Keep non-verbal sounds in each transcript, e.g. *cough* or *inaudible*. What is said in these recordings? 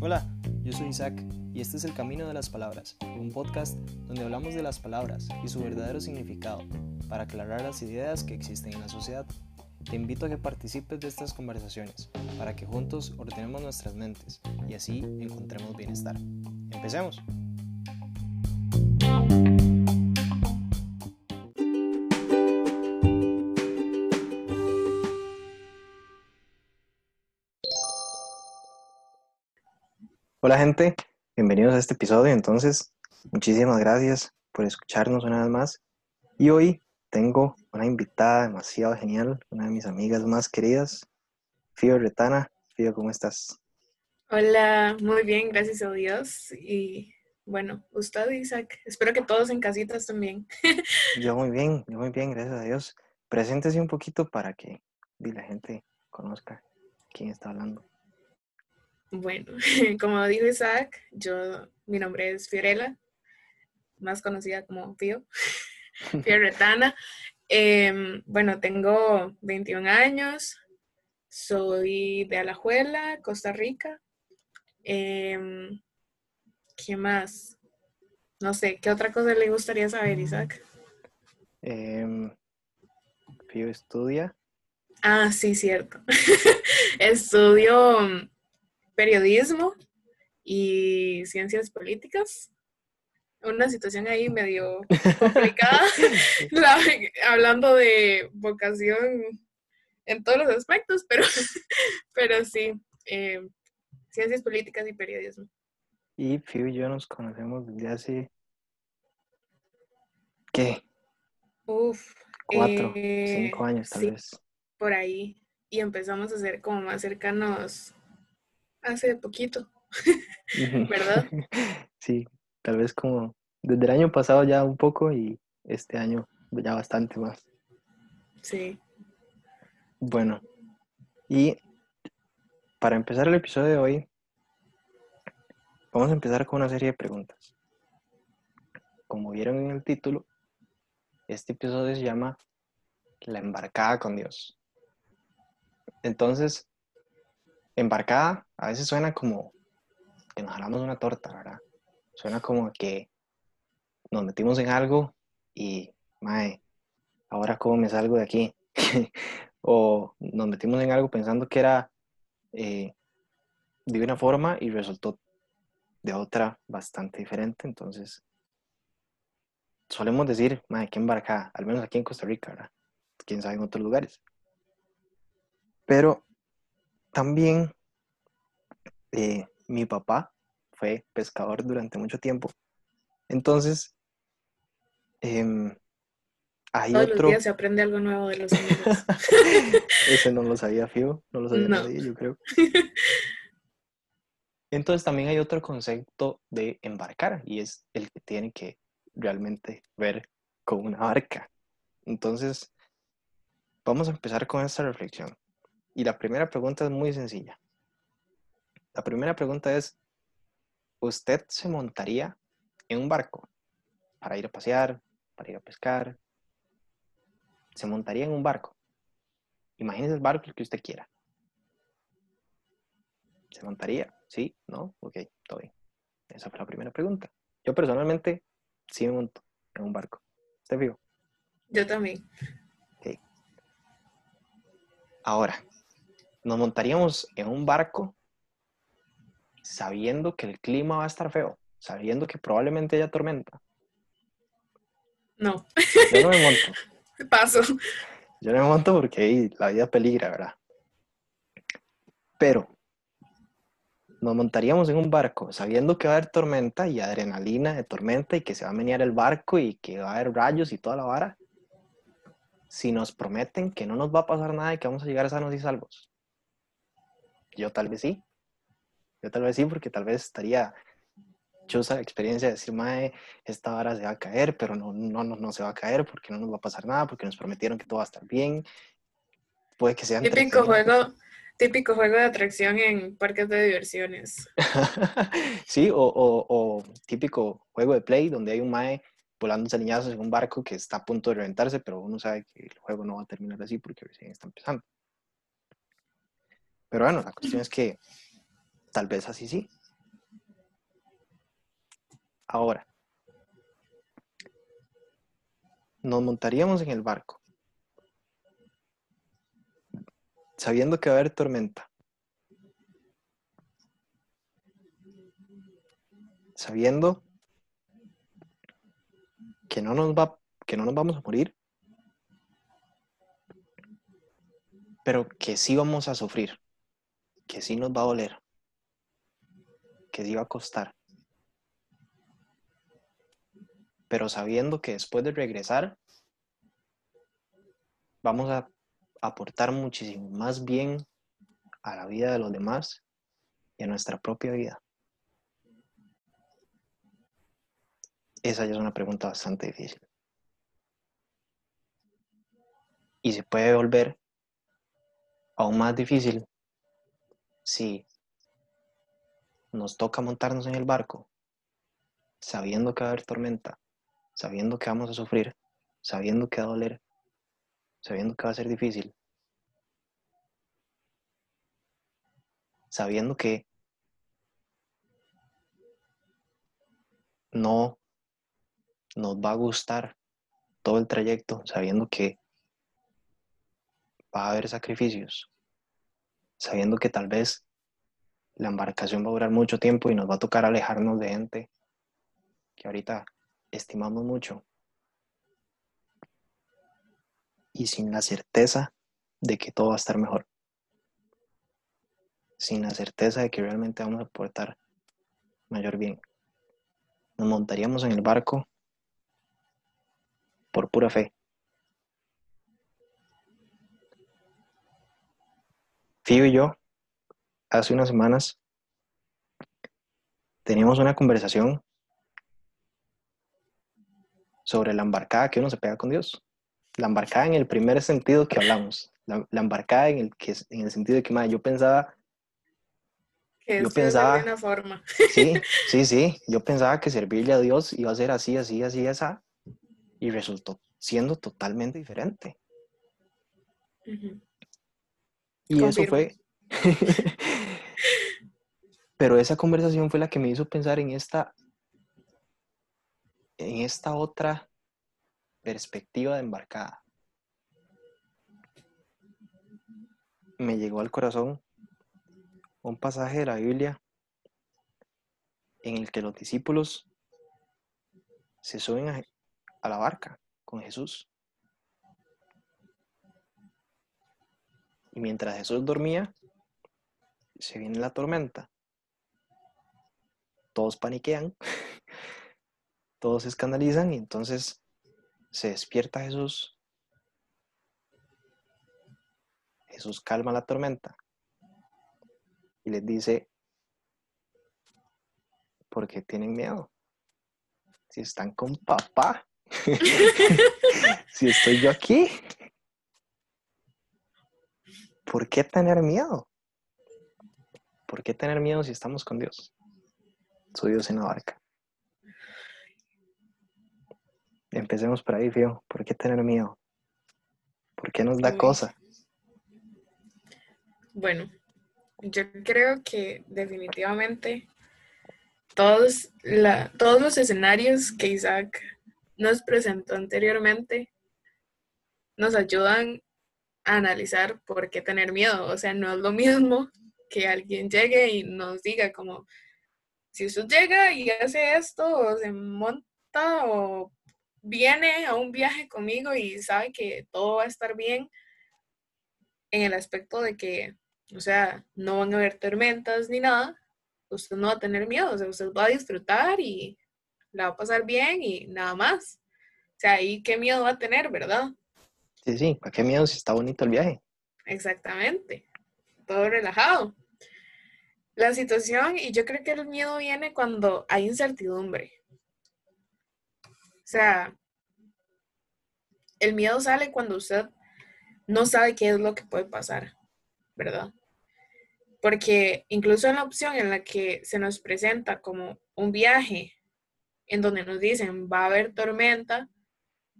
Hola, yo soy Isaac y este es El Camino de las Palabras, un podcast donde hablamos de las palabras y su verdadero significado para aclarar las ideas que existen en la sociedad. Te invito a que participes de estas conversaciones para que juntos ordenemos nuestras mentes y así encontremos bienestar. Empecemos. Hola gente, bienvenidos a este episodio. Entonces, muchísimas gracias por escucharnos una vez más. Y hoy tengo una invitada demasiado genial, una de mis amigas más queridas, Fío Retana. Fío, ¿cómo estás? Hola, muy bien, gracias a Dios. Y bueno, usted, Isaac, espero que todos en casitas también. *laughs* yo muy bien, yo muy bien, gracias a Dios. Preséntese un poquito para que la gente conozca quién está hablando. Bueno, *laughs* como dijo Isaac, yo, mi nombre es Fiorella, más conocida como Fío. *laughs* *laughs* Fioretana. Eh, bueno, tengo 21 años, soy de Alajuela, Costa Rica. Eh, ¿Qué más? No sé, ¿qué otra cosa le gustaría saber, Isaac? Eh, Fío estudia. Ah, sí, cierto. Estudio periodismo y ciencias políticas una situación ahí medio complicada, *laughs* *laughs* hablando de vocación en todos los aspectos, pero, *laughs* pero sí, eh, ciencias políticas y periodismo. Y Fiu y yo nos conocemos desde hace, ¿qué? Uf. Cuatro, eh, cinco años tal vez. Por ahí. Y empezamos a ser como más cercanos hace poquito, ¿verdad? *laughs* Sí, tal vez como desde el año pasado ya un poco y este año ya bastante más. Sí. Bueno, y para empezar el episodio de hoy, vamos a empezar con una serie de preguntas. Como vieron en el título, este episodio se llama La embarcada con Dios. Entonces, embarcada a veces suena como que nos jalamos una torta, ¿verdad? Suena como que nos metimos en algo y, mae, ahora cómo me salgo de aquí. *laughs* o nos metimos en algo pensando que era eh, de una forma y resultó de otra bastante diferente. Entonces, solemos decir, mae, que embarcada, al menos aquí en Costa Rica, ¿verdad? Quién sabe en otros lugares. Pero también eh, mi papá fue pescador durante mucho tiempo. Entonces, eh, hay Todos otro... los días se aprende algo nuevo de los amigos. *laughs* Ese no lo sabía Fío, no lo sabía nadie, yo creo. *laughs* Entonces también hay otro concepto de embarcar y es el que tiene que realmente ver con una barca. Entonces, vamos a empezar con esta reflexión. Y la primera pregunta es muy sencilla. La primera pregunta es, ¿usted se montaría en un barco para ir a pasear, para ir a pescar? Se montaría en un barco. Imagínese el barco que usted quiera. ¿Se montaría? ¿Sí? ¿No? Ok, todo bien. Esa fue la primera pregunta. Yo personalmente sí me monto en un barco. ¿Usted vivo? Yo también. Ok. Ahora, nos montaríamos en un barco sabiendo que el clima va a estar feo, sabiendo que probablemente haya tormenta. No. Yo no me monto. *laughs* Paso. Yo no me monto porque la vida peligra, ¿verdad? Pero nos montaríamos en un barco sabiendo que va a haber tormenta y adrenalina de tormenta y que se va a menear el barco y que va a haber rayos y toda la vara. Si nos prometen que no nos va a pasar nada y que vamos a llegar sanos y salvos. Yo tal vez sí. Yo tal vez sí, porque tal vez estaría esa experiencia de decir, mae, esta vara se va a caer, pero no, no, no, no se va a caer porque no nos va a pasar nada, porque nos prometieron que todo va a estar bien. Puede que sea típico juego, típico juego de atracción en parques de diversiones. *laughs* sí, o, o, o, típico juego de play donde hay un mae volando niñazos en un barco que está a punto de reventarse, pero uno sabe que el juego no va a terminar así porque recién está empezando. Pero bueno, la cuestión es que tal vez así sí. Ahora, nos montaríamos en el barco, sabiendo que va a haber tormenta, sabiendo que no nos va, que no nos vamos a morir, pero que sí vamos a sufrir, que sí nos va a doler, que sí va a costar. Pero sabiendo que después de regresar, vamos a aportar muchísimo más bien a la vida de los demás y a nuestra propia vida. Esa ya es una pregunta bastante difícil. Y se puede volver aún más difícil si nos toca montarnos en el barco sabiendo que va a haber tormenta, sabiendo que vamos a sufrir, sabiendo que va a doler, sabiendo que va a ser difícil, sabiendo que no nos va a gustar todo el trayecto, sabiendo que va a haber sacrificios, sabiendo que tal vez la embarcación va a durar mucho tiempo y nos va a tocar alejarnos de gente que ahorita estimamos mucho. Y sin la certeza de que todo va a estar mejor. Sin la certeza de que realmente vamos a aportar mayor bien. Nos montaríamos en el barco por pura fe. Fío y yo, hace unas semanas, teníamos una conversación sobre la embarcada que uno se pega con Dios. La embarcada en el primer sentido que hablamos. La, embarcada en el, que, en el sentido de que, yo pensaba... Que yo pensaba... De forma. Sí, *laughs* sí, sí. Yo pensaba que servirle a Dios iba a ser así, así, así, esa y resultó siendo totalmente diferente. Y eso fue... *laughs* Pero esa conversación fue la que me hizo pensar en esta, en esta otra perspectiva de embarcada. Me llegó al corazón un pasaje de la Biblia en el que los discípulos se suben a, a la barca con Jesús. Y mientras Jesús dormía, se viene la tormenta. Todos paniquean, *laughs* todos se escandalizan y entonces se despierta Jesús. Jesús calma la tormenta y les dice, ¿por qué tienen miedo? Si están con papá. *laughs* si estoy yo aquí, ¿por qué tener miedo? ¿Por qué tener miedo si estamos con Dios? Su Dios en la barca. Empecemos por ahí, Fío. ¿Por qué tener miedo? ¿Por qué nos da cosa? Bueno, yo creo que definitivamente todos, la, todos los escenarios que Isaac nos presentó anteriormente nos ayudan analizar por qué tener miedo. O sea, no es lo mismo que alguien llegue y nos diga como, si usted llega y hace esto o se monta o viene a un viaje conmigo y sabe que todo va a estar bien en el aspecto de que, o sea, no van a haber tormentas ni nada, usted no va a tener miedo, o sea, usted va a disfrutar y la va a pasar bien y nada más. O sea, ahí qué miedo va a tener, ¿verdad? Sí, sí, ¿para qué miedo si está bonito el viaje? Exactamente, todo relajado. La situación, y yo creo que el miedo viene cuando hay incertidumbre. O sea, el miedo sale cuando usted no sabe qué es lo que puede pasar, ¿verdad? Porque incluso en la opción en la que se nos presenta como un viaje en donde nos dicen va a haber tormenta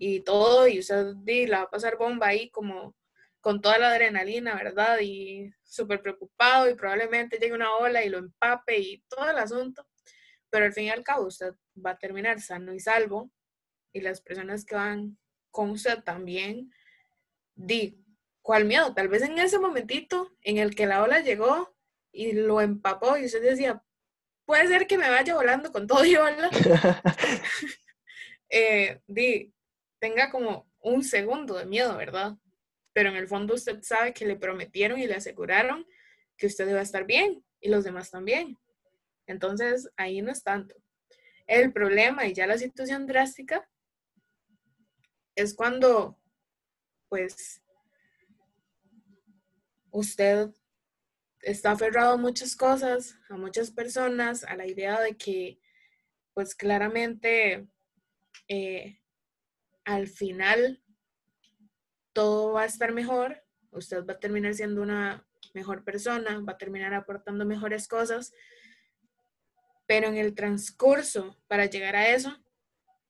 y todo, y usted la va a pasar bomba ahí como con toda la adrenalina, ¿verdad? Y súper preocupado y probablemente llegue una ola y lo empape y todo el asunto. Pero al fin y al cabo usted va a terminar sano y salvo y las personas que van con usted también, di, ¿cuál miedo? Tal vez en ese momentito en el que la ola llegó y lo empapó y usted decía, puede ser que me vaya volando con todo y ola. *laughs* *laughs* eh, di, tenga como un segundo de miedo, ¿verdad? Pero en el fondo usted sabe que le prometieron y le aseguraron que usted iba a estar bien y los demás también. Entonces, ahí no es tanto. El problema y ya la situación drástica es cuando, pues, usted está aferrado a muchas cosas, a muchas personas, a la idea de que, pues, claramente, eh, al final todo va a estar mejor, usted va a terminar siendo una mejor persona, va a terminar aportando mejores cosas, pero en el transcurso para llegar a eso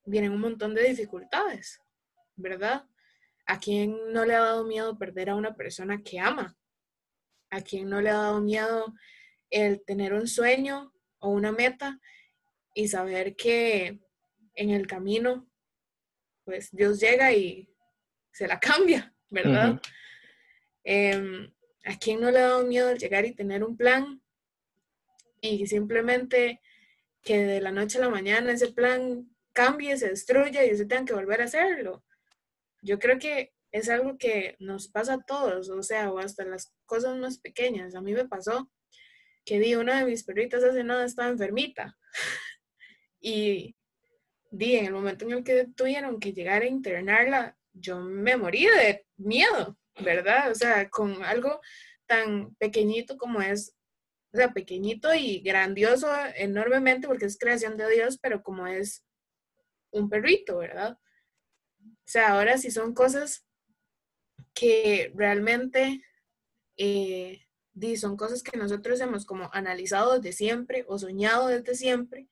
vienen un montón de dificultades, ¿verdad? ¿A quién no le ha dado miedo perder a una persona que ama? ¿A quién no le ha dado miedo el tener un sueño o una meta y saber que en el camino, pues Dios llega y se la cambia, ¿verdad? Em, ¿A quién no le ha dado miedo llegar y tener un plan y simplemente que de la noche a la mañana ese plan cambie, se destruya y se tenga que volver a hacerlo? Yo creo que es algo que nos pasa a todos, o sea, o hasta las cosas más pequeñas. A mí me pasó que di una de mis perritas hace nada estaba enfermita *laughs* y di en el momento en el que tuvieron que llegar a internarla, yo me morí de miedo, ¿verdad? O sea, con algo tan pequeñito como es, o sea, pequeñito y grandioso enormemente porque es creación de Dios, pero como es un perrito, ¿verdad? O sea, ahora sí son cosas que realmente eh, son cosas que nosotros hemos como analizado desde siempre o soñado desde siempre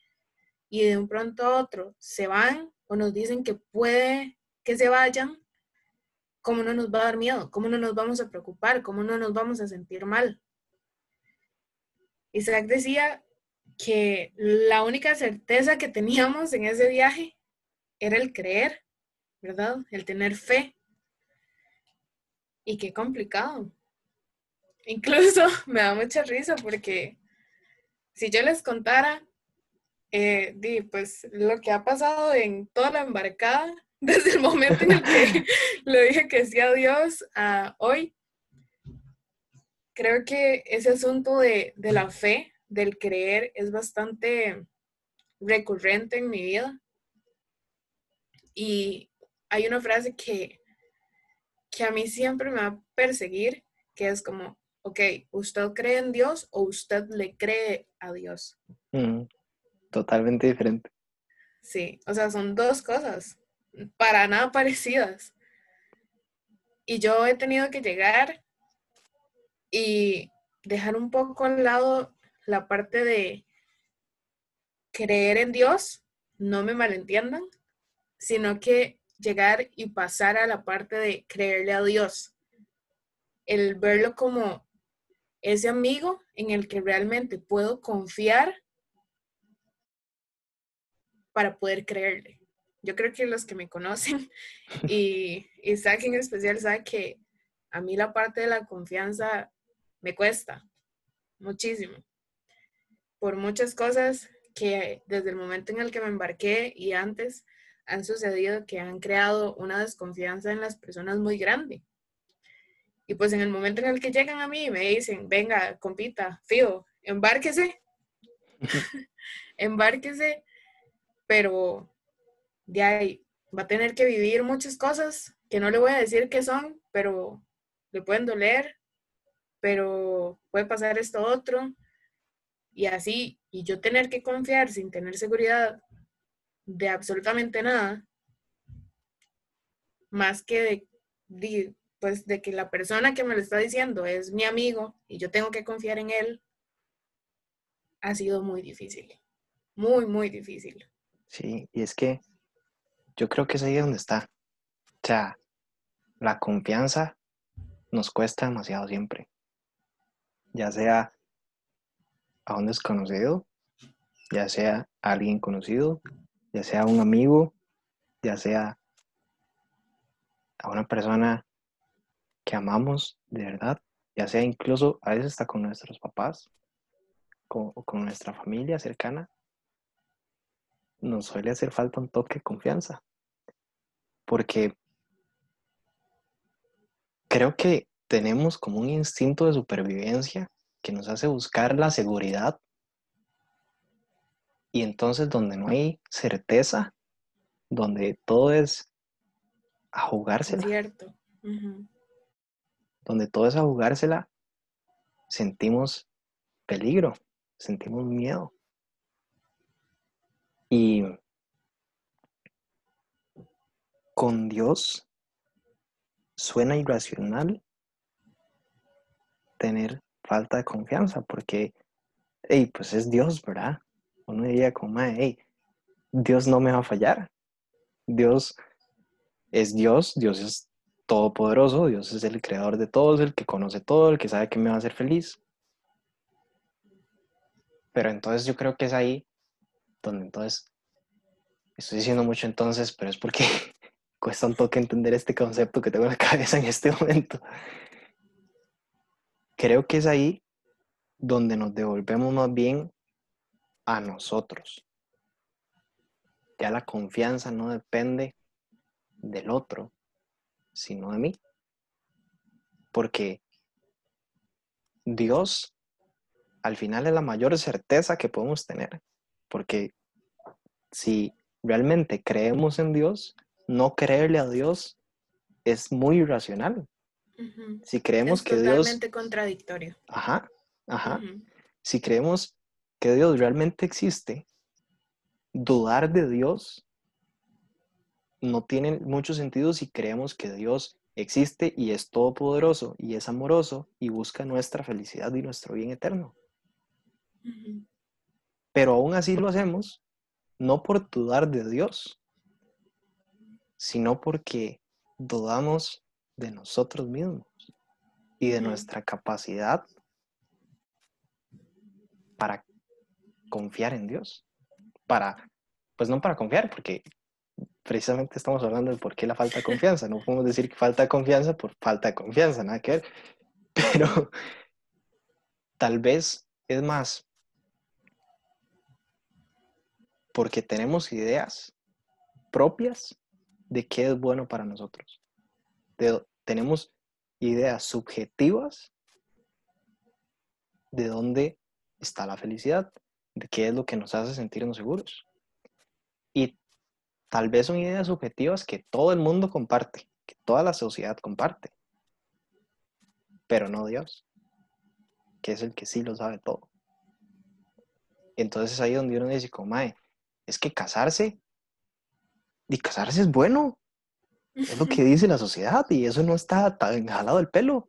y de un pronto a otro se van o nos dicen que puede que se vayan, ¿cómo no nos va a dar miedo? ¿Cómo no nos vamos a preocupar? ¿Cómo no nos vamos a sentir mal? Isaac decía que la única certeza que teníamos en ese viaje era el creer, ¿verdad? El tener fe. Y qué complicado. Incluso *laughs* me da mucha risa porque si yo les contara, eh, pues lo que ha pasado en toda la embarcada, *laughs* desde el momento en el que *laughs* le dije que sí a Dios a hoy, creo que ese asunto de, de la fe, del creer, es bastante recurrente en mi vida. Y hay una frase que, que a mí siempre me va a perseguir, que es como, ok, ¿usted cree en Dios o usted le cree a Dios? Mm, totalmente diferente. Sí, o sea, son dos cosas para nada parecidas. Y yo he tenido que llegar y dejar un poco al lado la parte de creer en Dios, no me malentiendan, sino que llegar y pasar a la parte de creerle a Dios. El verlo como ese amigo en el que realmente puedo confiar para poder creerle. Yo creo que los que me conocen *laughs* y Isaac en especial sabe que a mí la parte de la confianza me cuesta muchísimo. Por muchas cosas que desde el momento en el que me embarqué y antes han sucedido que han creado una desconfianza en las personas muy grande. Y pues en el momento en el que llegan a mí y me dicen, venga, compita, fío, embárquese, *laughs* *laughs* embárquese, pero de ahí va a tener que vivir muchas cosas que no le voy a decir qué son, pero le pueden doler, pero puede pasar esto otro, y así, y yo tener que confiar sin tener seguridad de absolutamente nada, más que de, pues de que la persona que me lo está diciendo es mi amigo y yo tengo que confiar en él, ha sido muy difícil, muy, muy difícil. Sí, y es que yo creo que es ahí donde está. O sea, la confianza nos cuesta demasiado siempre. Ya sea a un desconocido, ya sea a alguien conocido, ya sea a un amigo, ya sea a una persona que amamos de verdad, ya sea incluso a veces está con nuestros papás o con nuestra familia cercana, nos suele hacer falta un toque de confianza. Porque creo que tenemos como un instinto de supervivencia que nos hace buscar la seguridad. Y entonces donde no hay certeza, donde todo es a jugársela. Cierto. Donde todo es a jugársela, sentimos peligro, sentimos miedo. Y con Dios suena irracional tener falta de confianza, porque, hey, pues es Dios, ¿verdad? Uno diría como, hey, Dios no me va a fallar. Dios es Dios, Dios es todopoderoso, Dios es el creador de todos, el que conoce todo, el que sabe que me va a hacer feliz. Pero entonces yo creo que es ahí donde entonces, estoy diciendo mucho entonces, pero es porque *laughs* cuesta un toque entender este concepto que tengo en la cabeza en este *laughs* momento. Creo que es ahí donde nos devolvemos más bien a nosotros. Ya la confianza no depende del otro, sino de mí. Porque Dios al final es la mayor certeza que podemos tener. Porque si realmente creemos en Dios, no creerle a Dios es muy irracional. Si creemos que Dios... Totalmente contradictorio. Ajá, ajá. Si creemos que Dios realmente existe, dudar de Dios no tiene mucho sentido si creemos que Dios existe y es todopoderoso y es amoroso y busca nuestra felicidad y nuestro bien eterno. Pero aún así lo hacemos no por dudar de Dios, sino porque dudamos de nosotros mismos y de nuestra capacidad para confiar en Dios. Para, pues no para confiar, porque precisamente estamos hablando de por qué la falta de confianza. No podemos decir que falta de confianza por falta de confianza, nada que ver. *laughs* Pero tal vez es más porque tenemos ideas propias de qué es bueno para nosotros. tenemos ideas subjetivas de dónde está la felicidad, de qué es lo que nos hace sentirnos seguros. Y tal vez son ideas subjetivas que todo el mundo comparte, que toda la sociedad comparte, pero no Dios, que es el que sí lo sabe todo. Entonces ahí donde uno dice, como, es que casarse, y casarse es bueno, es lo que dice la sociedad y eso no está tan jalado del pelo.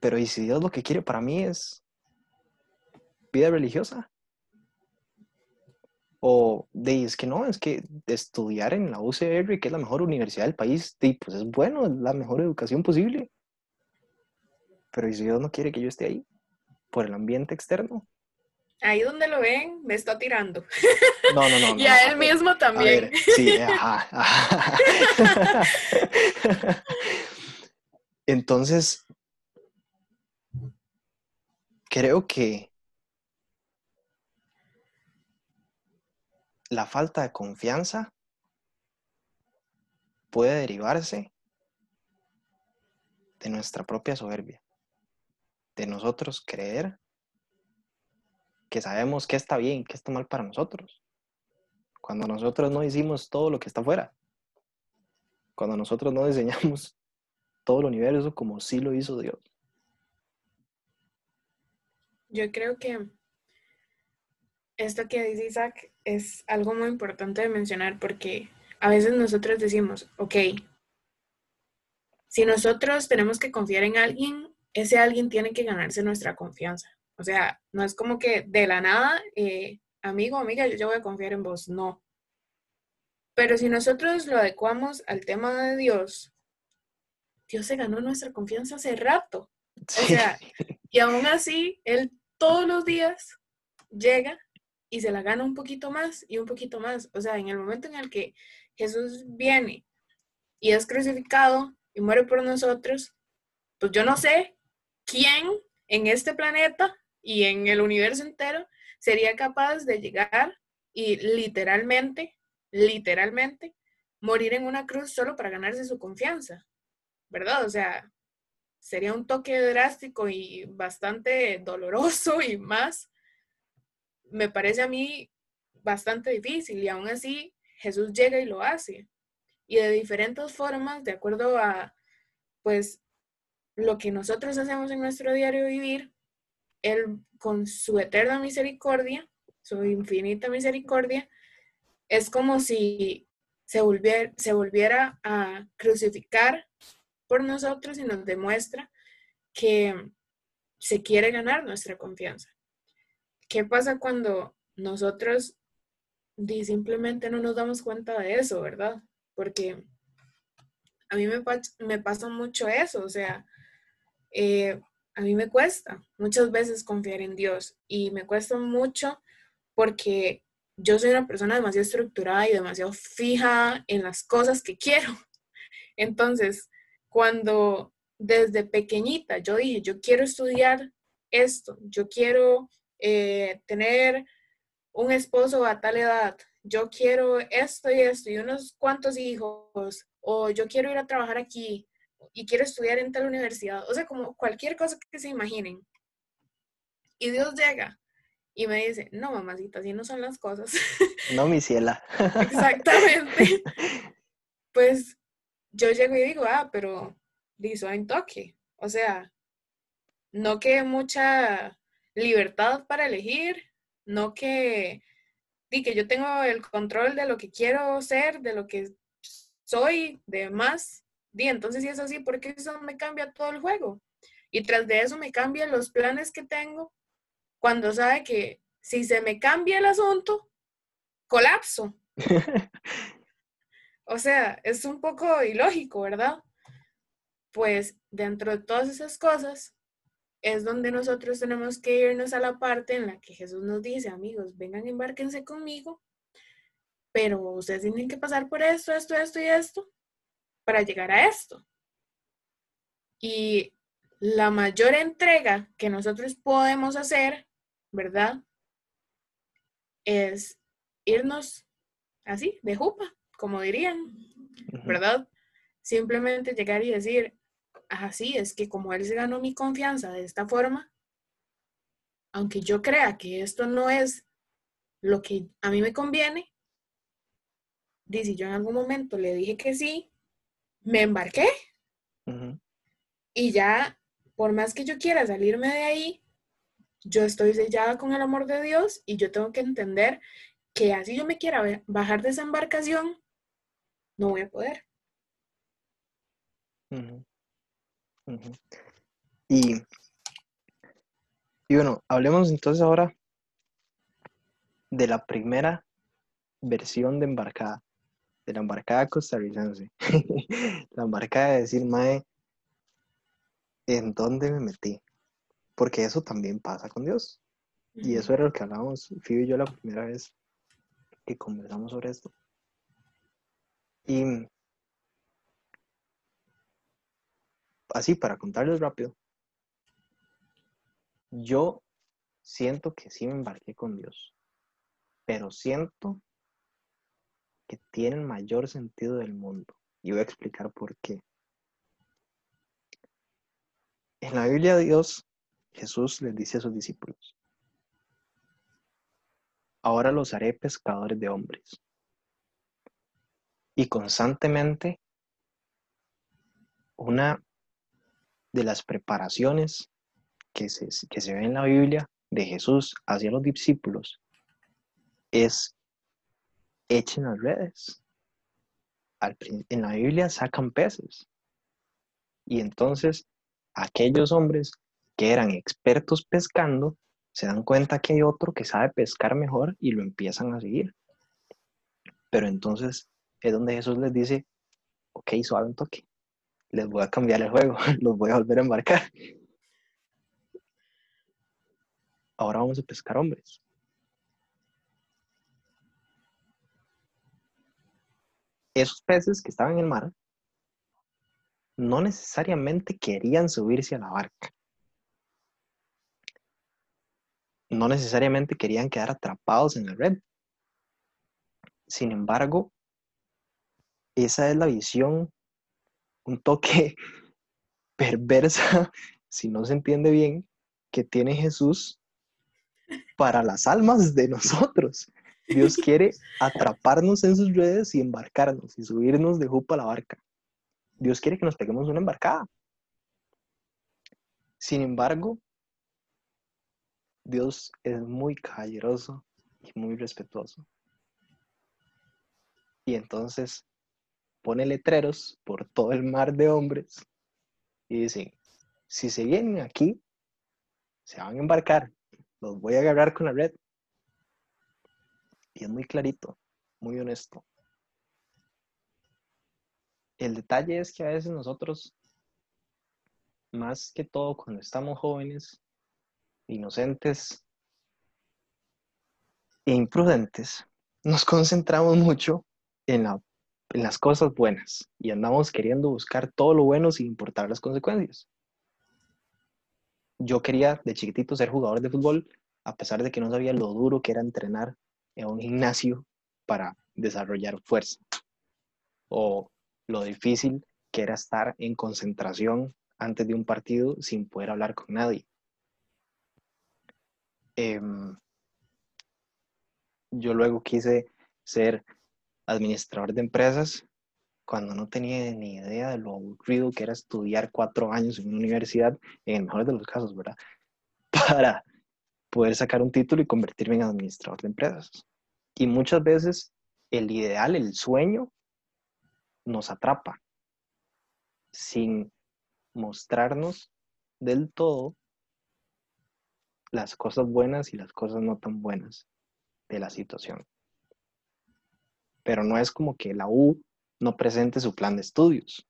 Pero y si Dios lo que quiere para mí es vida religiosa. O de, es que no, es que estudiar en la UCR, que es la mejor universidad del país, pues es bueno, es la mejor educación posible. Pero ¿y si Dios no quiere que yo esté ahí? Por el ambiente externo. Ahí donde lo ven, me está tirando. No, no, no. *laughs* y a él mismo también. sí, ajá. *laughs* Entonces, creo que la falta de confianza puede derivarse de nuestra propia soberbia, de nosotros creer que sabemos qué está bien, qué está mal para nosotros, cuando nosotros no hicimos todo lo que está afuera, cuando nosotros no diseñamos todo el universo como sí lo hizo Dios. Yo creo que esto que dice Isaac es algo muy importante de mencionar porque a veces nosotros decimos, ok, si nosotros tenemos que confiar en alguien, ese alguien tiene que ganarse nuestra confianza. O sea, no es como que de la nada, eh, amigo, amiga, yo, yo voy a confiar en vos, no. Pero si nosotros lo adecuamos al tema de Dios, Dios se ganó nuestra confianza hace rato. O sea, y aún así, Él todos los días llega y se la gana un poquito más y un poquito más. O sea, en el momento en el que Jesús viene y es crucificado y muere por nosotros, pues yo no sé quién en este planeta y en el universo entero sería capaz de llegar y literalmente, literalmente, morir en una cruz solo para ganarse su confianza, ¿verdad? O sea, sería un toque drástico y bastante doloroso y más. Me parece a mí bastante difícil y aún así Jesús llega y lo hace. Y de diferentes formas, de acuerdo a, pues, lo que nosotros hacemos en nuestro diario vivir, Él con su eterna misericordia, su infinita misericordia, es como si se volviera, se volviera a crucificar por nosotros y nos demuestra que se quiere ganar nuestra confianza. ¿Qué pasa cuando nosotros simplemente no nos damos cuenta de eso, verdad? Porque a mí me, pasa mucho eso, o sea, eh, a mí me cuesta muchas veces confiar en Dios y me cuesta mucho porque yo soy una persona demasiado estructurada y demasiado fija en las cosas que quiero. *laughs* Entonces, cuando desde pequeñita yo dije, yo quiero estudiar esto, yo quiero eh, tener un esposo a tal edad, yo quiero esto y esto y unos cuantos hijos, o yo quiero ir a trabajar aquí, y quiero estudiar en tal universidad, o sea, como cualquier cosa que se imaginen. Y Dios llega y me dice, no, mamacita, así no son las cosas. *laughs* No, mi ciela. Exactamente. *laughs* Pues yo llego y digo, ah, pero dice en toque. O sea, no que mucha libertad para elegir, no que, di que yo tengo el control de lo que quiero ser, de lo que soy, de más, Di, entonces si es así, ¿por qué eso me cambia todo el juego? Y tras de eso me cambian los planes que tengo cuando sabe que si se me cambia el asunto, colapso. *laughs* o sea, es un poco ilógico, ¿verdad? Pues dentro de todas esas cosas es donde nosotros tenemos que irnos a la parte en la que Jesús nos dice, amigos, vengan, embárquense conmigo, pero ustedes tienen que pasar por esto, esto, esto y esto para llegar a esto. Y la mayor entrega que nosotros podemos hacer, ¿verdad? Es irnos así, de jupa, como dirían, ¿verdad? Simplemente llegar y decir, así es que como él se ganó mi confianza de esta forma, aunque yo crea que esto no es lo que a mí me conviene, dice yo en algún momento le dije que sí, me embarqué. Y ya, por más que yo quiera salirme de ahí, yo estoy sellada con el amor de Dios y yo tengo que entender que así yo me quiera bajar de esa embarcación, no voy a poder. Y, y bueno, hablemos entonces ahora de la primera versión de embarcada de la embarcada costarricense. *laughs* la embarcada de decir, Mae, ¿en dónde me metí? Porque eso también pasa con Dios. Y eso era lo que hablábamos, Fío y yo, la primera vez que conversamos sobre esto. Y así, para contarles rápido, yo siento que sí me embarqué con Dios, pero siento que tienen mayor sentido del mundo. Y voy a explicar por qué. En la Biblia de Dios, Jesús les dice a sus discípulos, ahora los haré pescadores de hombres. Y constantemente, una de las preparaciones que se, que se ve en la Biblia de Jesús hacia los discípulos es echen las redes. en la Biblia sacan peces. Y entonces aquellos hombres que eran expertos pescando se dan cuenta que hay otro que sabe pescar mejor y lo empiezan a seguir. Pero entonces es donde Jesús les dice, ok, suave un toque. les voy a cambiar el juego, *laughs* los voy a volver a embarcar. Ahora vamos a pescar hombres. Esos peces que estaban en el mar no necesariamente querían subirse a la barca. No necesariamente querían quedar atrapados en la red. Sin embargo, esa es la visión un toque *laughs* perversa, *laughs* si no se entiende bien, que tiene Jesús para las almas de nosotros. Dios quiere atraparnos en sus redes y embarcarnos y subirnos de jupa a la barca. Dios quiere que nos peguemos una embarcada. Sin embargo, Dios es muy caballeroso y muy respetuoso. Y entonces pone letreros por todo el mar de hombres y dicen, si se vienen aquí, se van a embarcar, los voy a agarrar con la red. Y es muy clarito, muy honesto. El detalle es que a veces nosotros, más que todo cuando estamos jóvenes, inocentes e imprudentes, nos concentramos mucho en en las cosas buenas y andamos queriendo buscar todo lo bueno sin importar las consecuencias. Yo quería de chiquitito ser jugador de fútbol, a pesar de que no sabía lo duro que era entrenar en un gimnasio para desarrollar fuerza, o lo difícil que era estar en concentración antes de un partido sin poder hablar con nadie. Em, yo luego quise ser administrador de empresas cuando no tenía ni idea de lo aburrido que era estudiar cuatro años en una universidad, en el mejor de los casos, ¿verdad? *laughs* Para poder sacar un título y convertirme en administrador de empresas. Y muchas veces el ideal, el sueño, nos atrapa sin mostrarnos del todo las cosas buenas y las cosas no tan buenas de la situación pero no es como que la U no presente su plan de estudios.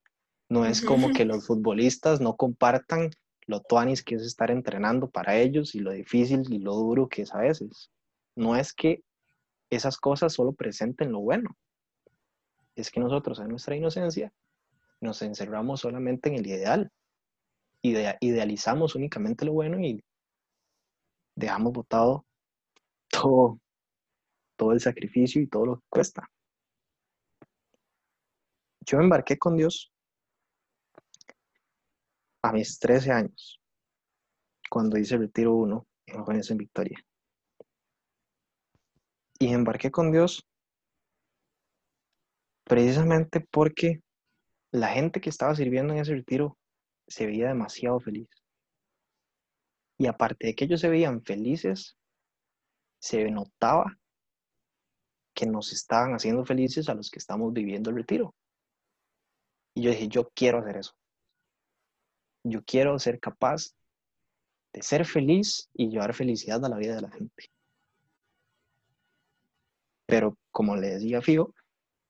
No es como que los *laughs* futbolistas no compartan lo tuanis que es estar entrenando para ellos y lo difícil y lo duro que es a veces. No es que esas cosas solo presenten lo bueno. Es que nosotros en nuestra inocencia nos encerramos solamente en el ideal. idealizamos únicamente lo bueno y dejamos botado todo, todo el sacrificio y todo lo que cuesta. Yo embarqué con Dios a mis 13 años, cuando hice el retiro 1 en Jóvenes en Victoria. Y embarqué con Dios precisamente porque la gente que estaba sirviendo en ese retiro se veía demasiado feliz. Y aparte de que ellos se veían felices, se notaba que nos estaban haciendo felices a los que estamos viviendo el retiro. Y yo dije, yo quiero hacer eso. Yo quiero ser capaz de ser feliz y llevar felicidad a la vida de la gente. Pero como le decía Fío,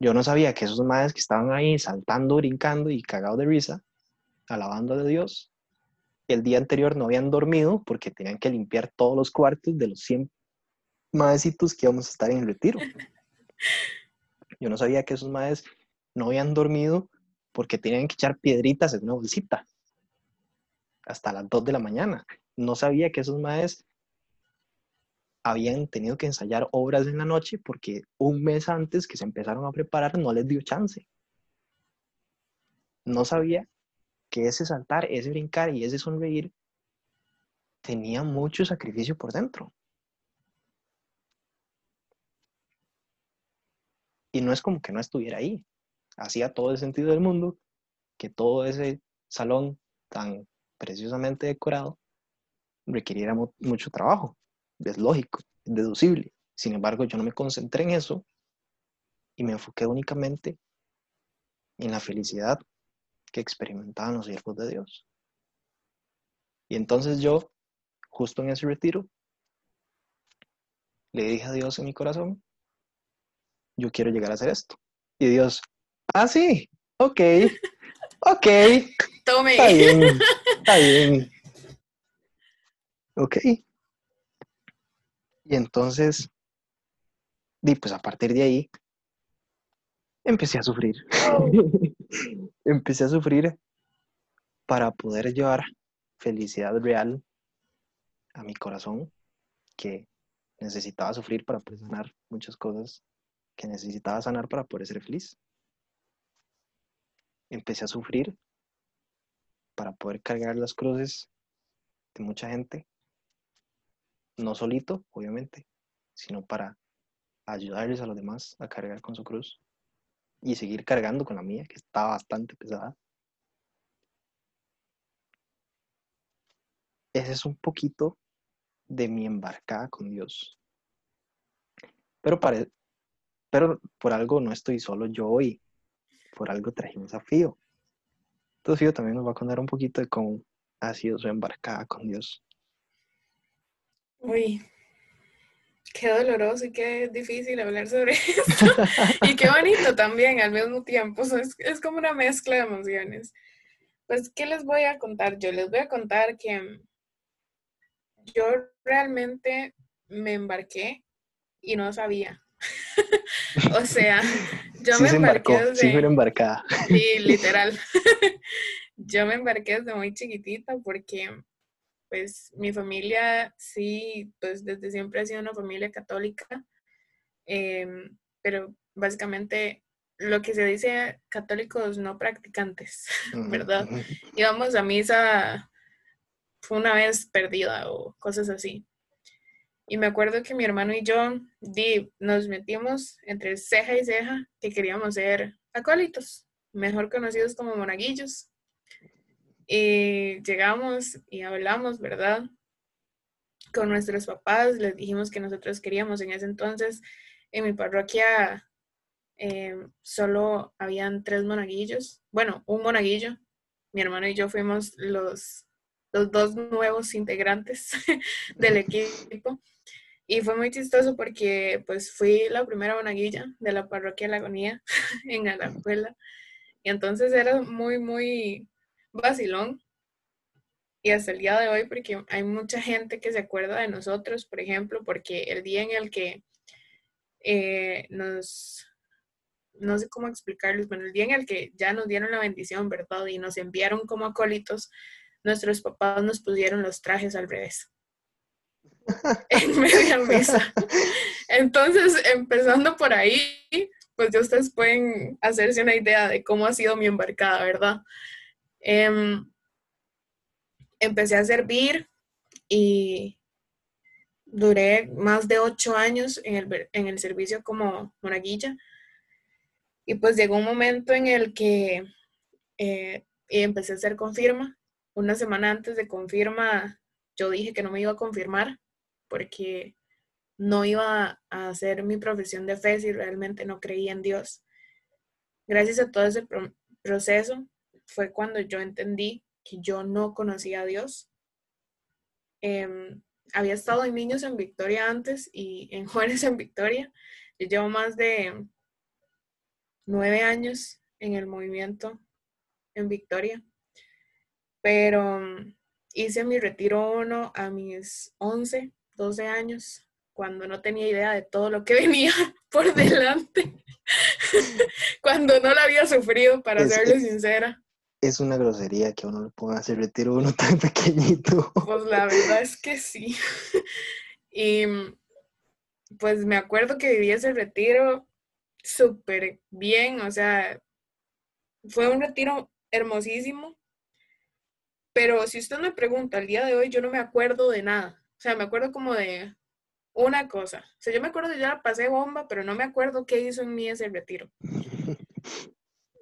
yo no sabía que esos madres que estaban ahí saltando, brincando y cagados de risa, alabando a Dios, el día anterior no habían dormido porque tenían que limpiar todos los cuartos de los 100 madrecitos que íbamos a estar en el retiro. *laughs* Yo no sabía que esos madres no habían dormido porque tenían que echar piedritas en una bolsita hasta las 2 de la mañana. No sabía que esos maes habían tenido que ensayar obras en la noche porque un mes antes que se empezaron a preparar no les dio chance. No sabía que ese saltar, ese brincar y ese sonreír tenía mucho sacrificio por dentro. Y no es como que no estuviera ahí hacía todo el sentido del mundo que todo ese salón tan preciosamente decorado requiriera mucho trabajo. Es lógico, es deducible. Sin embargo, yo no me concentré en eso y me enfoqué únicamente en la felicidad que experimentaban los siervos de Dios. Y entonces yo, justo en ese retiro, le dije a Dios en mi corazón, yo quiero llegar a hacer esto. Y Dios, Ah, sí, ok. Ok. *laughs* Tome. Está bien. Está bien. Ok. Y entonces, y pues a partir de ahí, empecé a sufrir. *laughs* empecé a sufrir para poder llevar felicidad real a mi corazón, que necesitaba sufrir para poder sanar muchas cosas que necesitaba sanar para poder ser feliz. Empecé a sufrir para poder cargar las cruces de mucha gente, no solito, obviamente, sino para ayudarles a los demás a cargar con su cruz y seguir cargando con la mía, que está bastante pesada. Ese es un poquito de mi embarcada con Dios. Pero, pero por algo no estoy solo yo hoy. Por algo trajimos a Fío. Entonces Fío también nos va a contar un poquito de cómo ha sido su embarcada con Dios. Uy, qué doloroso y qué difícil hablar sobre *laughs* esto. y qué bonito también al mismo tiempo. es, es, como una mezcla de emociones. Pues, ¿qué les voy a contar? Yo les voy a contar que yo realmente me embarqué y no sabía. *laughs* o sea, yo me embarqué desde... Sí, embarcada. Sí, *laughs* literal. yo me embarqué desde muy chiquitita porque pues mi familia sí, pues desde siempre ha sido una familia católica, em, pero básicamente lo que se dice católicos no practicantes, *laughs* ¿verdad? Íbamos a misa una vez perdida o cosas así. Y me acuerdo que mi hermano y yo di, nos metimos entre ceja y ceja que queríamos ser acólitos, mejor conocidos como monaguillos. Y llegamos y hablamos, ¿verdad? Con nuestros papás, les dijimos que nosotros queríamos en ese entonces. En mi parroquia eh, solo habían tres monaguillos, bueno, un monaguillo. Mi hermano y yo fuimos los, los dos nuevos integrantes *laughs* del equipo. Y fue muy chistoso porque pues fui la primera monaguilla de la parroquia La Agonía *laughs* en Alajuela. Y entonces era muy, muy vacilón. Y hasta el día de hoy, porque hay mucha gente que se acuerda de nosotros, por ejemplo, porque el día en el que eh, nos, no sé cómo explicarles, bueno, el día en el que ya nos dieron la bendición, ¿verdad? Y nos enviaron como acólitos, nuestros papás nos pusieron los trajes al revés. *laughs* en media misa. Entonces, empezando por ahí, pues ya ustedes pueden hacerse una idea de cómo ha sido mi embarcada, ¿verdad? Em, empecé a servir y duré más de ocho años en el, en el servicio como monaguilla. Y pues llegó un momento en el que eh, empecé a hacer confirma. Una semana antes de confirma, yo dije que no me iba a confirmar porque no iba a hacer mi profesión de fe si realmente no creía en Dios. Gracias a todo ese proceso fue cuando yo entendí que yo no conocía a Dios. Em, había estado en Niños en Victoria antes y en *laughs* Jóvenes en Victoria. Yo llevo más de nueve años en el movimiento en Victoria, pero hice mi retiro uno a mis once 12 años, cuando no tenía idea de todo lo que *laughs* venía por delante, *laughs* cuando no la había sufrido, para serle sincera. Es una grosería que uno le ponga a hacer retiro uno *laughs* tan pequeñito. Pues la verdad es que sí. *laughs* Y pues me acuerdo que viví ese retiro súper bien, o sea, fue un retiro hermosísimo, pero si usted me pregunta, al día de hoy yo no me acuerdo de nada. O sea, me acuerdo como de una cosa. O sea, yo me acuerdo de ya pasé bomba, pero no me acuerdo qué hizo en mí ese retiro. *laughs*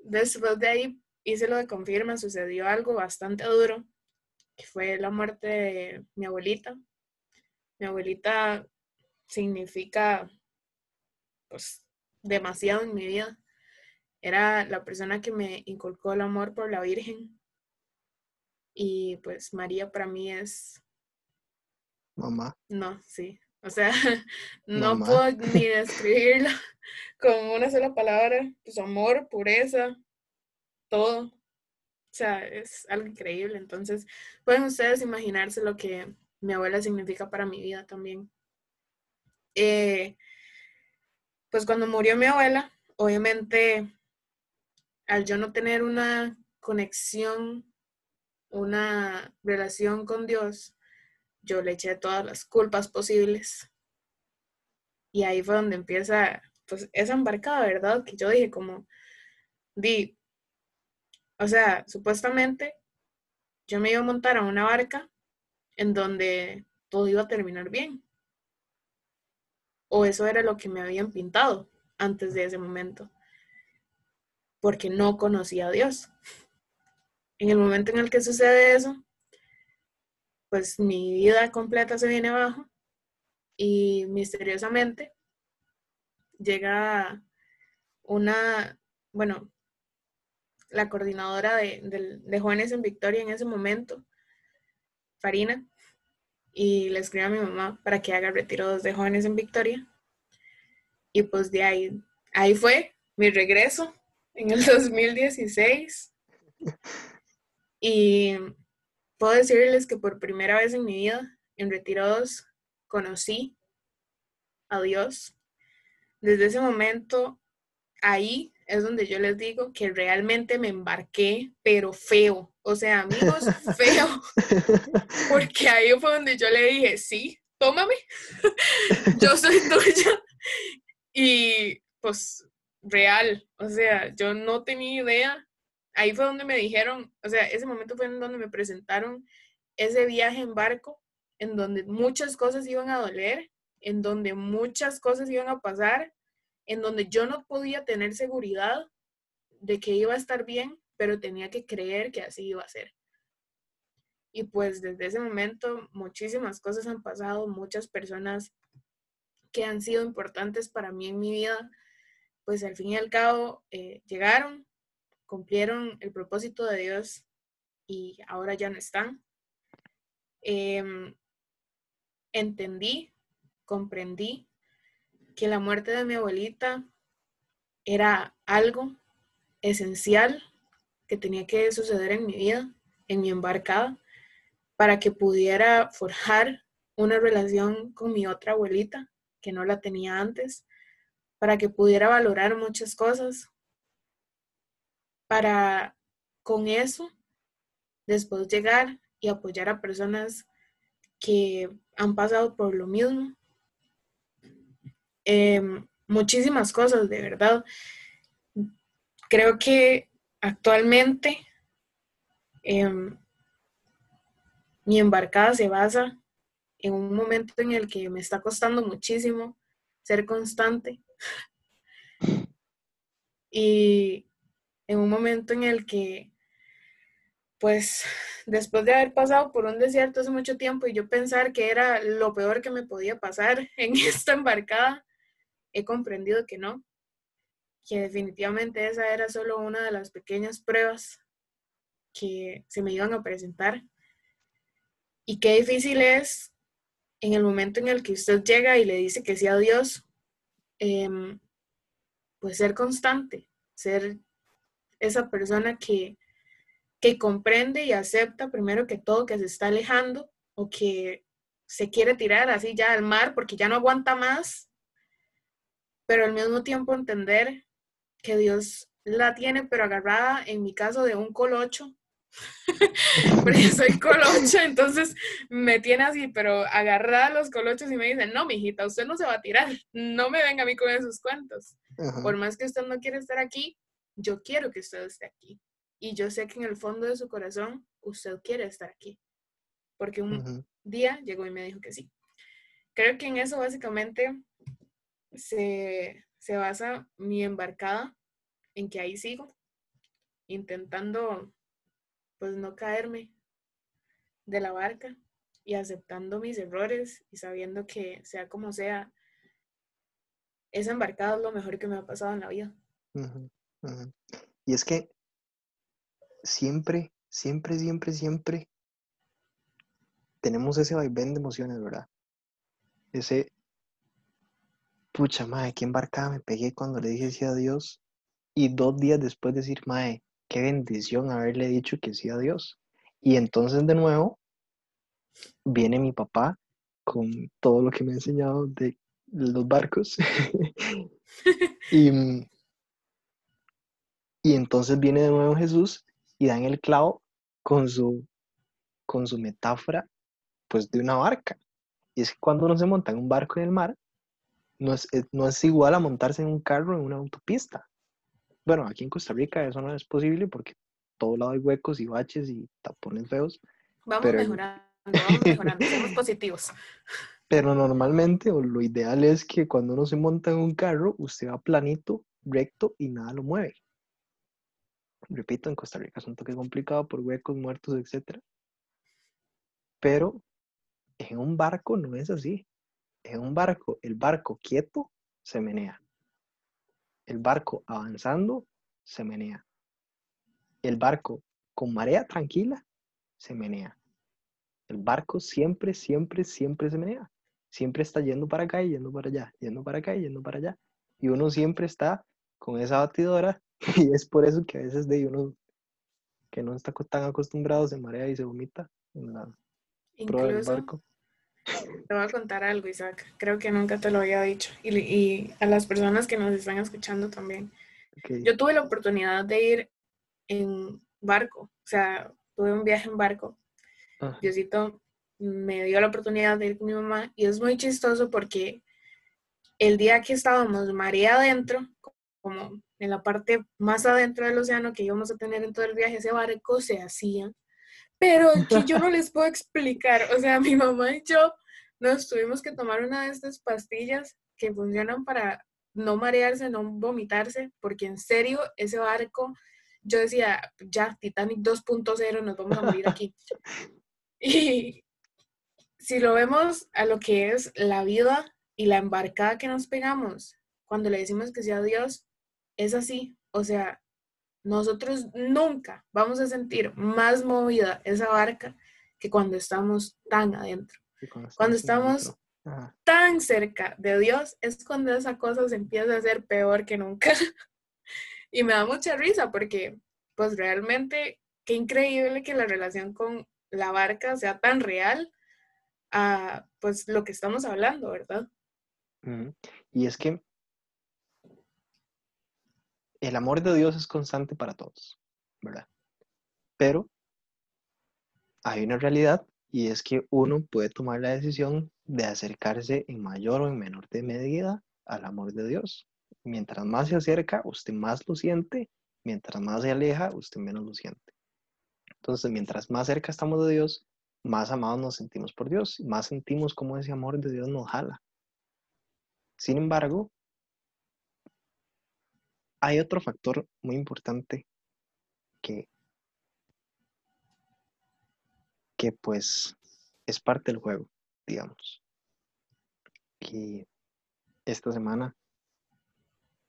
Después de ahí hice lo de confirma, sucedió algo bastante duro, que fue la muerte de mi abuelita. Mi abuelita significa, pues, demasiado en mi vida. Era la persona que me inculcó el amor por la Virgen. Y pues María para mí es Mamá. No, sí. O sea, *laughs* no puedo ni describirla *laughs* con una sola palabra. Pues amor, pureza, todo. sea, es algo increíble. Entonces, pueden ustedes imaginarse lo que mi abuela significa para mi vida también. Eh, pues cuando murió mi abuela, obviamente, al yo no tener una conexión, una relación con Dios, yo le eché todas las culpas posibles. Y ahí fue donde empieza, pues, esa embarcada, ¿verdad? Que yo dije como, di, o sea, supuestamente yo me iba a montar a una barca en donde todo iba a terminar bien. O eso era lo que me habían pintado antes de ese momento. Porque no conocía a Dios. En el momento en el que sucede eso, pues mi vida completa se viene abajo y misteriosamente llega una, bueno, la coordinadora de, jóvenes en Victoria en ese momento, Farina, y le escribe a mi mamá para que haga retiro de jóvenes en Victoria. Y pues de ahí, ahí fue mi regreso en el *laughs* 2016. Y puedo decirles que por primera vez en mi vida, en Retirados, conocí a Dios. Desde ese momento, ahí es donde yo les digo que realmente me embarqué, pero feo. O sea, amigos, *laughs* feo. *laughs* Porque ahí fue donde yo le dije, sí, tómame, *laughs* yo soy tuya. Y pues real, o sea, yo no tenía idea. Ahí fue donde me dijeron, o sea, ese momento fue en donde me presentaron ese viaje en barco, en donde muchas cosas iban a doler, en donde muchas cosas iban a pasar, en donde yo no podía tener seguridad de que iba a estar bien, pero tenía que creer que así iba a ser. Y pues desde ese momento muchísimas cosas han pasado, muchas personas que han sido importantes para mí en mi vida, pues al fin y al cabo eh, llegaron, cumplieron el propósito de Dios y ahora ya no están. Em, entendí, comprendí que la muerte de mi abuelita era algo esencial que tenía que suceder en mi vida, en mi embarcada, para que pudiera forjar una relación con mi otra abuelita, que no la tenía antes, para que pudiera valorar muchas cosas, para con eso después llegar y apoyar a personas que han pasado por lo mismo Em, muchísimas cosas, de verdad. Creo que actualmente em, mi embarcada se basa en un momento en el que me está costando muchísimo ser constante y en un momento en el que pues después de haber pasado por un desierto hace mucho tiempo y yo pensar que era lo peor que me podía pasar en *laughs* esta embarcada, he comprendido que no, que definitivamente esa era solo una de las pequeñas pruebas que se me iban a presentar. Y qué difícil es en el momento en el que usted llega y le dice que sí a Dios, em, pues ser constante, ser esa persona que, que comprende y acepta primero que todo que se está alejando o que se quiere tirar así ya al mar porque ya no aguanta más pero al mismo tiempo entender que Dios la tiene, pero agarrada, en mi caso, de un colocho, *laughs* porque soy colocha, entonces me tiene así, pero agarrada a los colochos y me dice, no, mijita, usted no se va a tirar, no me venga a mí con esos cuentos. Por más que usted no quiere estar aquí, yo quiero que usted esté aquí. Y yo sé que en el fondo de su corazón usted quiere estar aquí. Porque un día llegó y me dijo que sí. Creo que en eso básicamente se, basa mi embarcada en que ahí sigo, intentando pues no caerme de la barca y aceptando mis errores y sabiendo que sea como sea, esa embarcada es lo mejor que me ha pasado en la vida. Y es que siempre, siempre, siempre, siempre tenemos ese vaivén de emociones, ¿verdad? Ese, pucha, mae, qué embarcada me pegué cuando le dije sí a Dios. Y dos días después decir, mae, qué bendición haberle dicho que sí a Dios. Y entonces de nuevo viene mi papá con todo lo que me ha enseñado de los barcos. *laughs* y, y entonces viene de nuevo Jesús y dan el clavo con su, con su metáfora pues de una barca. Y es que cuando uno se monta en un barco en el mar, no es, eh, no es igual a montarse en un carro en una autopista. Bueno, aquí en Costa Rica eso no es posible porque todo lado hay huecos y baches y tapones feos. Vamos mejorando, vamos mejorando, somos positivos. *laughs* Pero normalmente, o lo ideal es que cuando uno se monta en un carro, usted va planito, recto y nada lo mueve. Repito, en Costa Rica es un toque complicado por huecos, muertos, etc. Pero en un barco no es así. En un barco, el barco quieto se menea. El barco avanzando se menea. El barco con marea tranquila se menea. El barco siempre, siempre, siempre se menea. Siempre está yendo para acá y yendo para allá, yendo para acá y yendo para allá. Y uno siempre está con esa batidora *laughs* y es por eso que a veces de uno que no está tan acostumbrado se marea y se vomita en la prueba del barco. Te voy a contar algo, Isaac. Creo que nunca te lo había dicho. Y, a las personas que nos están escuchando también. Yo tuve la oportunidad de ir en barco. O sea, tuve un viaje en barco. Ah. Diosito me dio la oportunidad de ir con mi mamá. Y es muy chistoso porque el día que estábamos marea adentro, como en la parte más adentro del océano que íbamos a tener en todo el viaje, ese barco se hacía pero *laughs* que yo no les puedo explicar. O sea, mi mamá y yo nos tuvimos que tomar una de estas pastillas que funcionan para no marearse, no vomitarse, porque en serio, ese barco, yo decía, ya, Titanic 2.0, nos vamos a morir aquí. *laughs* Y si lo vemos a lo que es la vida y la embarcada que nos pegamos, cuando le decimos que sea Dios, es así. O sea, nosotros nunca vamos a sentir más movida esa barca que cuando estamos tan adentro. Cuando, estamos tan cerca de Dios es cuando esa cosa se empieza a hacer peor que nunca. *laughs* y me da mucha risa porque pues realmente qué increíble que la relación con la barca sea tan real a pues lo que estamos hablando, ¿verdad? Y es que el amor de Dios es constante para todos, ¿verdad? Pero hay una realidad y es que uno puede tomar la decisión de acercarse en mayor o en menor medida al amor de Dios. Mientras más se acerca, usted más lo siente, mientras más se aleja, usted menos lo siente. Entonces, mientras más cerca estamos de Dios, más amados nos sentimos por Dios, más sentimos cómo ese amor de Dios nos jala. Sin embargo, hay otro factor muy importante que, que pues es parte del juego, digamos. Y esta semana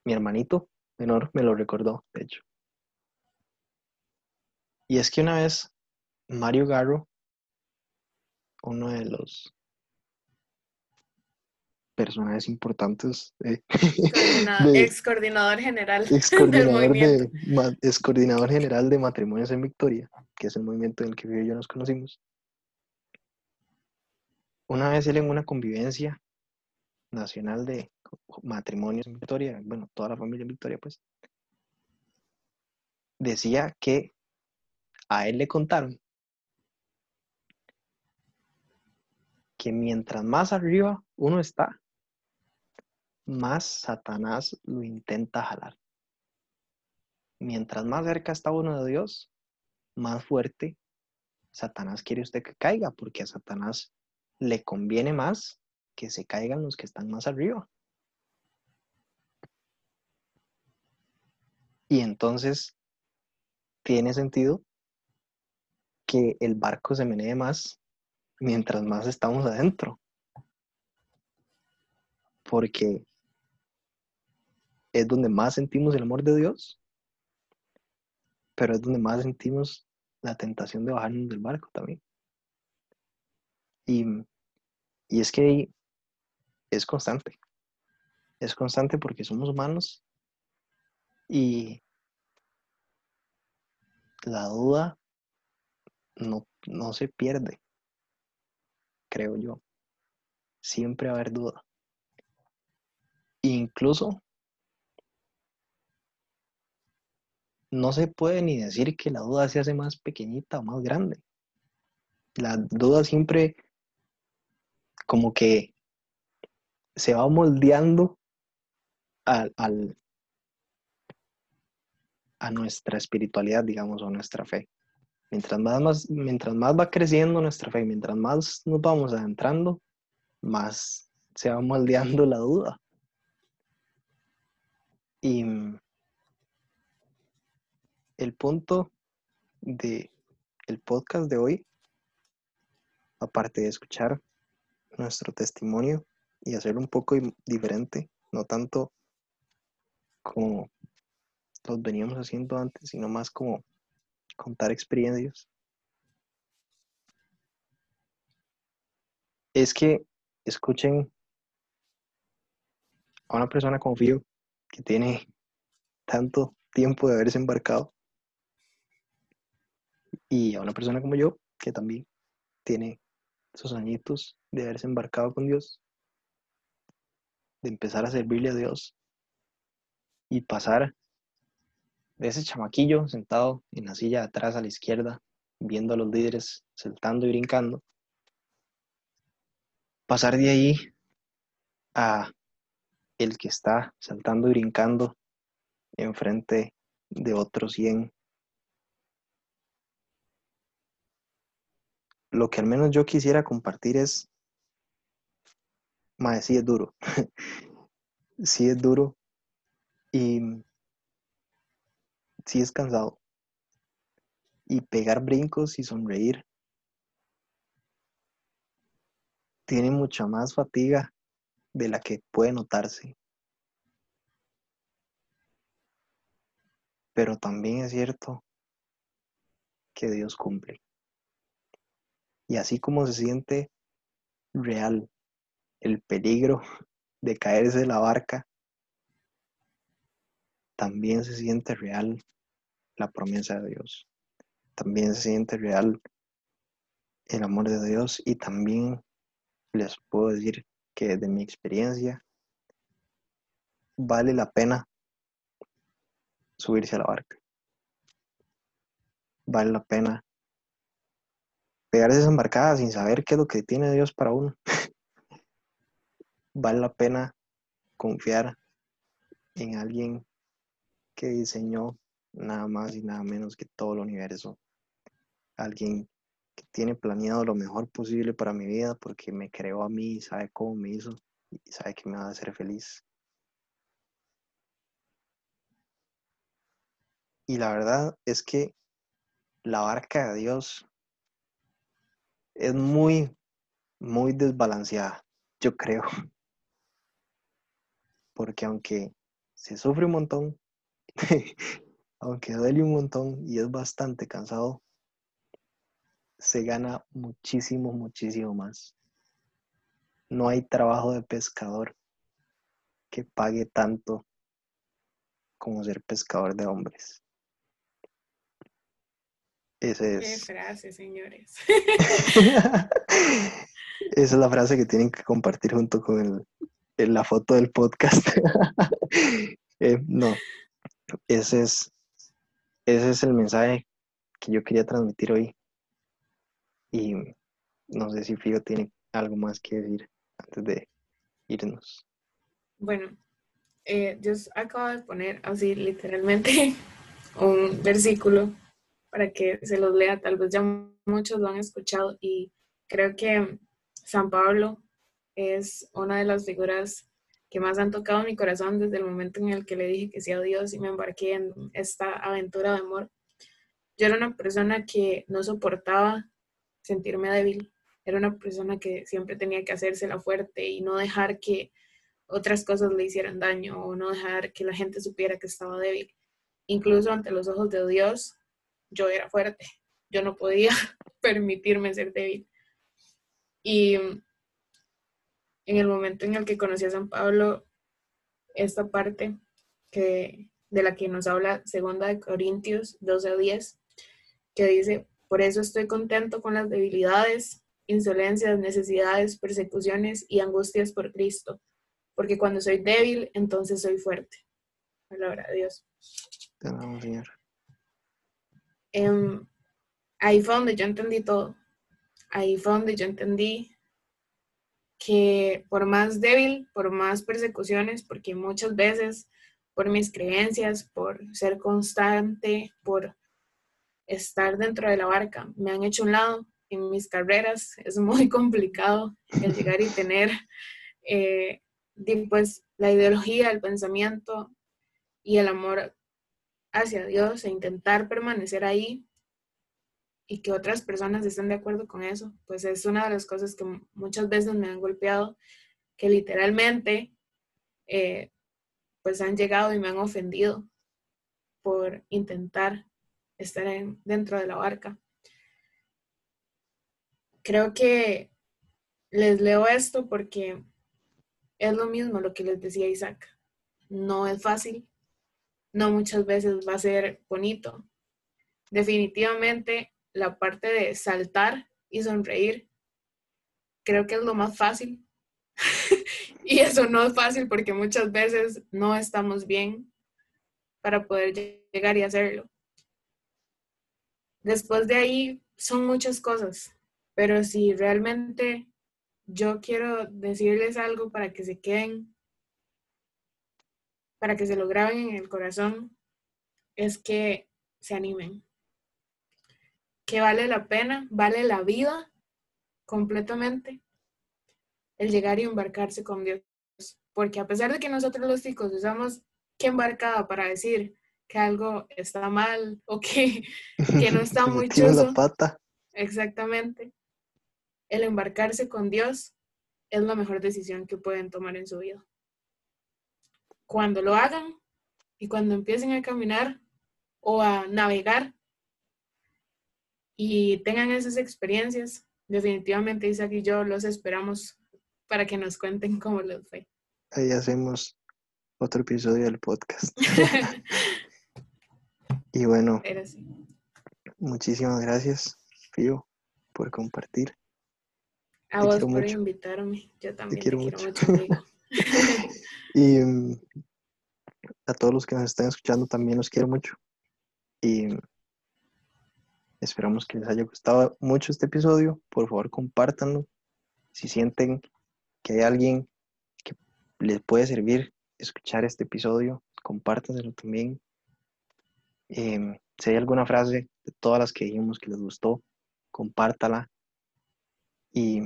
mi hermanito menor me lo recordó, de hecho. Y es que una vez Mario Garro, uno de los personajes importantes. *laughs* ex coordinador general ex coordinador, de, ex coordinador general de Matrimonios en Victoria, que es el movimiento en el que yo y yo nos conocimos. Una vez él en una convivencia nacional de matrimonios en Victoria, bueno, toda la familia en Victoria, pues, decía que a él le contaron que mientras más arriba uno está, más Satanás lo intenta jalar. Mientras más cerca está uno de Dios, más fuerte Satanás quiere usted que caiga, porque a Satanás le conviene más que se caigan los que están más arriba. Y entonces tiene sentido que el barco se menee más mientras más estamos adentro. Porque es donde más sentimos el amor de Dios, pero es donde más sentimos la tentación de bajarnos del barco también. Y, y es que es constante. Es constante porque somos humanos y, la duda no, no se pierde, creo yo. Siempre va a haber duda. Incluso no se puede ni decir que la duda se hace más pequeñita o más grande. La duda siempre como que se va moldeando al, a nuestra espiritualidad, digamos, o nuestra fe. Mientras más, mientras más va creciendo nuestra fe, mientras más nos vamos adentrando, más se va moldeando la duda. Y el punto de el podcast de hoy, aparte de escuchar nuestro testimonio y hacerlo un poco diferente, no tanto como los veníamos haciendo antes, sino más como contar experiencias. Es que escuchen a una persona como Fío que tiene tanto tiempo de haberse embarcado y a una persona como yo que también tiene sus añitos de haberse embarcado con Dios, de empezar a servirle a Dios y pasar de ese chamaquillo sentado en la silla de atrás a la izquierda, viendo a los líderes saltando y brincando, pasar de ahí a el que está saltando y brincando enfrente de otros 100. Lo que al menos yo quisiera compartir es, más sí es duro, *laughs* sí es duro y sí es cansado. Y pegar brincos y sonreír tiene mucha más fatiga de la que puede notarse. Pero también es cierto que Dios cumple. Y así como se siente real el peligro *laughs* de caerse de la barca, también se siente real la promesa de Dios. También se siente real el amor de Dios y también les puedo decir que de mi experiencia vale la pena subirse a la barca. Vale la pena pegarse esa embarcada sin saber qué es lo que tiene Dios para uno. *laughs* vale la pena confiar en alguien que diseñó nada más y nada menos que todo el universo. Alguien que tiene planeado lo mejor posible para mi vida porque me creó a mí sabe cómo me hizo y sabe que me va a hacer feliz. Y la verdad es que la barca de Dios es muy, muy desbalanceada, yo creo. *laughs* Porque aunque se sufre un montón, *laughs* aunque duele un montón y es bastante cansado, se gana muchísimo, muchísimo más. No hay trabajo de pescador que pague tanto como ser pescador de hombres. Ese es. Qué frase, señores. *laughs* Esa es la frase que tienen que compartir junto con la foto del podcast. *laughs* Eh, no, ese es, ese es el mensaje que yo quería transmitir hoy. Y no sé si Figo tiene algo más que decir antes de irnos. Bueno, eh, yo acabo de poner así literalmente *laughs* un versículo para que se los lea. Tal vez ya muchos lo han escuchado y creo que San Pablo es una de las figuras que más han tocado mi corazón desde el momento en el que le dije que sí a Dios y me embarqué en esta aventura de amor. Yo era una persona que no soportaba sentirme débil, era una persona que siempre tenía que hacerse la fuerte y no dejar que otras cosas le hicieran daño o no dejar que la gente supiera que estaba débil. Incluso ante los ojos de Dios, yo era fuerte, yo no podía *laughs* permitirme ser débil. Y en el momento en el que conocí a San Pablo, esta parte que, de la que nos habla segunda de Corintios 12 a 10, que dice, por eso estoy contento con las debilidades, insolencias, necesidades, persecuciones y angustias por Cristo, porque cuando soy débil, entonces soy fuerte. Palabra de Dios. Te Señor. Em, ahí fue donde yo entendí todo. Ahí fue donde yo entendí que por más débil, por más persecuciones, porque muchas veces por mis creencias, por ser constante, por estar dentro de la barca, me han hecho un lado en mis carreras. *laughs* Es muy complicado el llegar y tener eh, pues, la ideología, el pensamiento y el amor hacia Dios e intentar permanecer ahí y que otras personas estén de acuerdo con eso, pues es una de las cosas que muchas veces me han golpeado, que literalmente eh, pues han llegado y me han ofendido por intentar estar dentro de la barca. Creo que les leo esto porque es lo mismo lo que les decía Isaac. No es fácil, no muchas veces va a ser bonito. Definitivamente la parte de saltar y sonreír, creo que es lo más fácil. *laughs* y eso no es fácil porque muchas veces no estamos bien para poder llegar y hacerlo. Después de ahí son muchas cosas, pero si realmente yo quiero decirles algo para que se queden, para que se lo graben en el corazón, es que se animen que vale la pena, vale la vida completamente el llegar y embarcarse con Dios. Porque a pesar de que nosotros los chicos usamos que embarcada para decir que algo está mal o que, que no está *laughs* muy chulo. Exactamente. El embarcarse con Dios es la mejor decisión que pueden tomar en su vida. Cuando lo hagan y cuando empiecen a caminar o a navegar y tengan esas experiencias, definitivamente Isaac y yo los esperamos para que nos cuenten cómo les fue. Ahí hacemos otro episodio del podcast. *laughs* y bueno, muchísimas gracias, Fío, por compartir. A vos por invitarme. Yo también te quiero, mucho. *laughs* y mm, a todos los que nos están escuchando también los quiero mucho. Y Esperamos que les haya gustado mucho este episodio. Por favor, compártanlo. Si sienten que hay alguien que les puede servir escuchar este episodio, compártanselo también. Em, si hay alguna frase de todas las que dijimos que les gustó, compártala. Y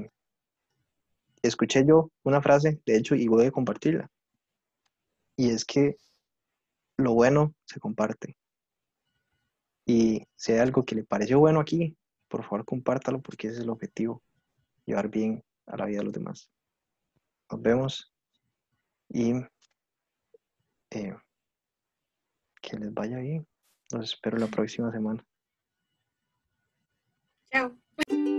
escuché yo una frase, de hecho, y voy a compartirla. Y es que lo bueno se comparte. Y si hay algo que le pareció bueno aquí, por favor compártalo porque ese es el objetivo, llevar bien a la vida de los demás. Nos vemos y eh, que les vaya bien. Los espero la próxima semana. Chao.